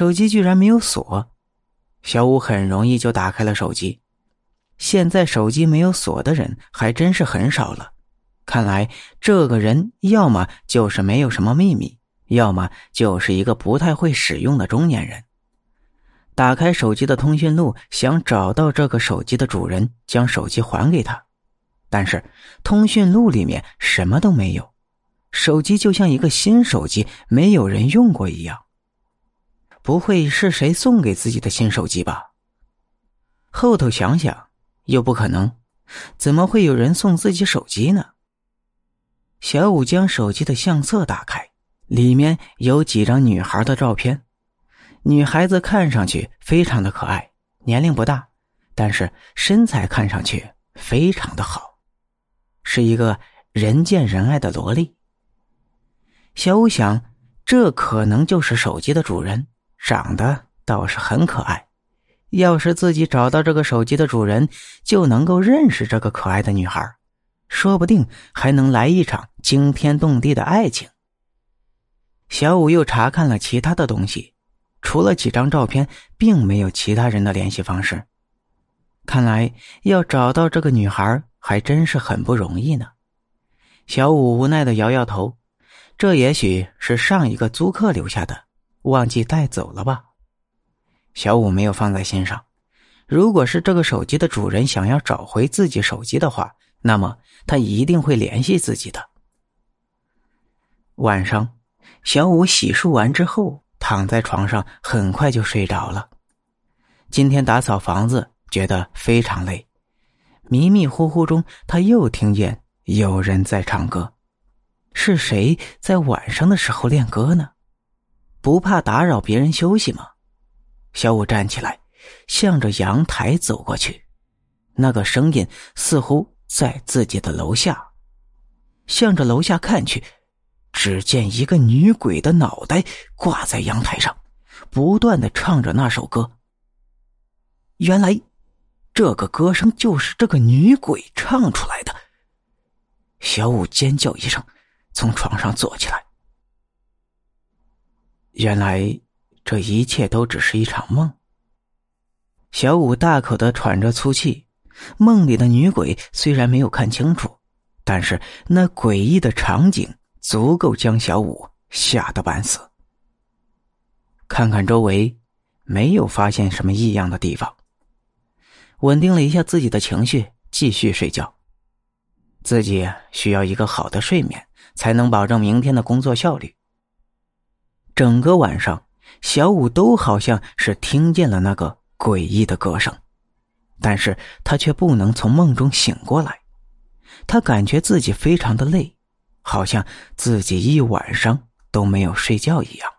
手机居然没有锁，小五很容易就打开了手机。现在手机没有锁的人还真是很少了，看来这个人要么就是没有什么秘密，要么就是一个不太会使用的中年人。打开手机的通讯录，想找到这个手机的主人，将手机还给他。但是通讯录里面什么都没有，手机就像一个新手机，没有人用过一样。不会是谁送给自己的新手机吧？后头想想，又不可能，怎么会有人送自己手机呢？小五将手机的相册打开，里面有几张女孩的照片。女孩子看上去非常的可爱，年龄不大，但是身材看上去非常的好，是一个人见人爱的萝莉。小五想，这可能就是手机的主人，长得倒是很可爱。要是自己找到这个手机的主人，就能够认识这个可爱的女孩，说不定还能来一场惊天动地的爱情。小五又查看了其他的东西。除了几张照片，并没有其他人的联系方式。看来要找到这个女孩还真是很不容易呢。小五无奈的摇摇头，这也许是上一个租客留下的，忘记带走了吧。小五没有放在心上。如果是这个手机的主人想要找回自己手机的话，那么他一定会联系自己的。晚上，小五洗漱完之后。躺在床上，很快就睡着了。今天打扫房子，觉得非常累。迷迷糊糊中，他又听见有人在唱歌。是谁在晚上的时候练歌呢？不怕打扰别人休息吗？小五站起来，向着阳台走过去。那个声音似乎在自己的楼下。向着楼下看去。只见一个女鬼的脑袋挂在阳台上，不断的唱着那首歌。原来，这个歌声就是这个女鬼唱出来的。小五尖叫一声，从床上坐起来。原来，这一切都只是一场梦。小五大口的喘着粗气，梦里的女鬼虽然没有看清楚，但是那诡异的场景。足够将小五吓得半死。看看周围，没有发现什么异样的地方。稳定了一下自己的情绪，继续睡觉。自己需要一个好的睡眠，才能保证明天的工作效率。整个晚上，小五都好像是听见了那个诡异的歌声，但是他却不能从梦中醒过来。他感觉自己非常的累。好像自己一晚上都没有睡觉一样。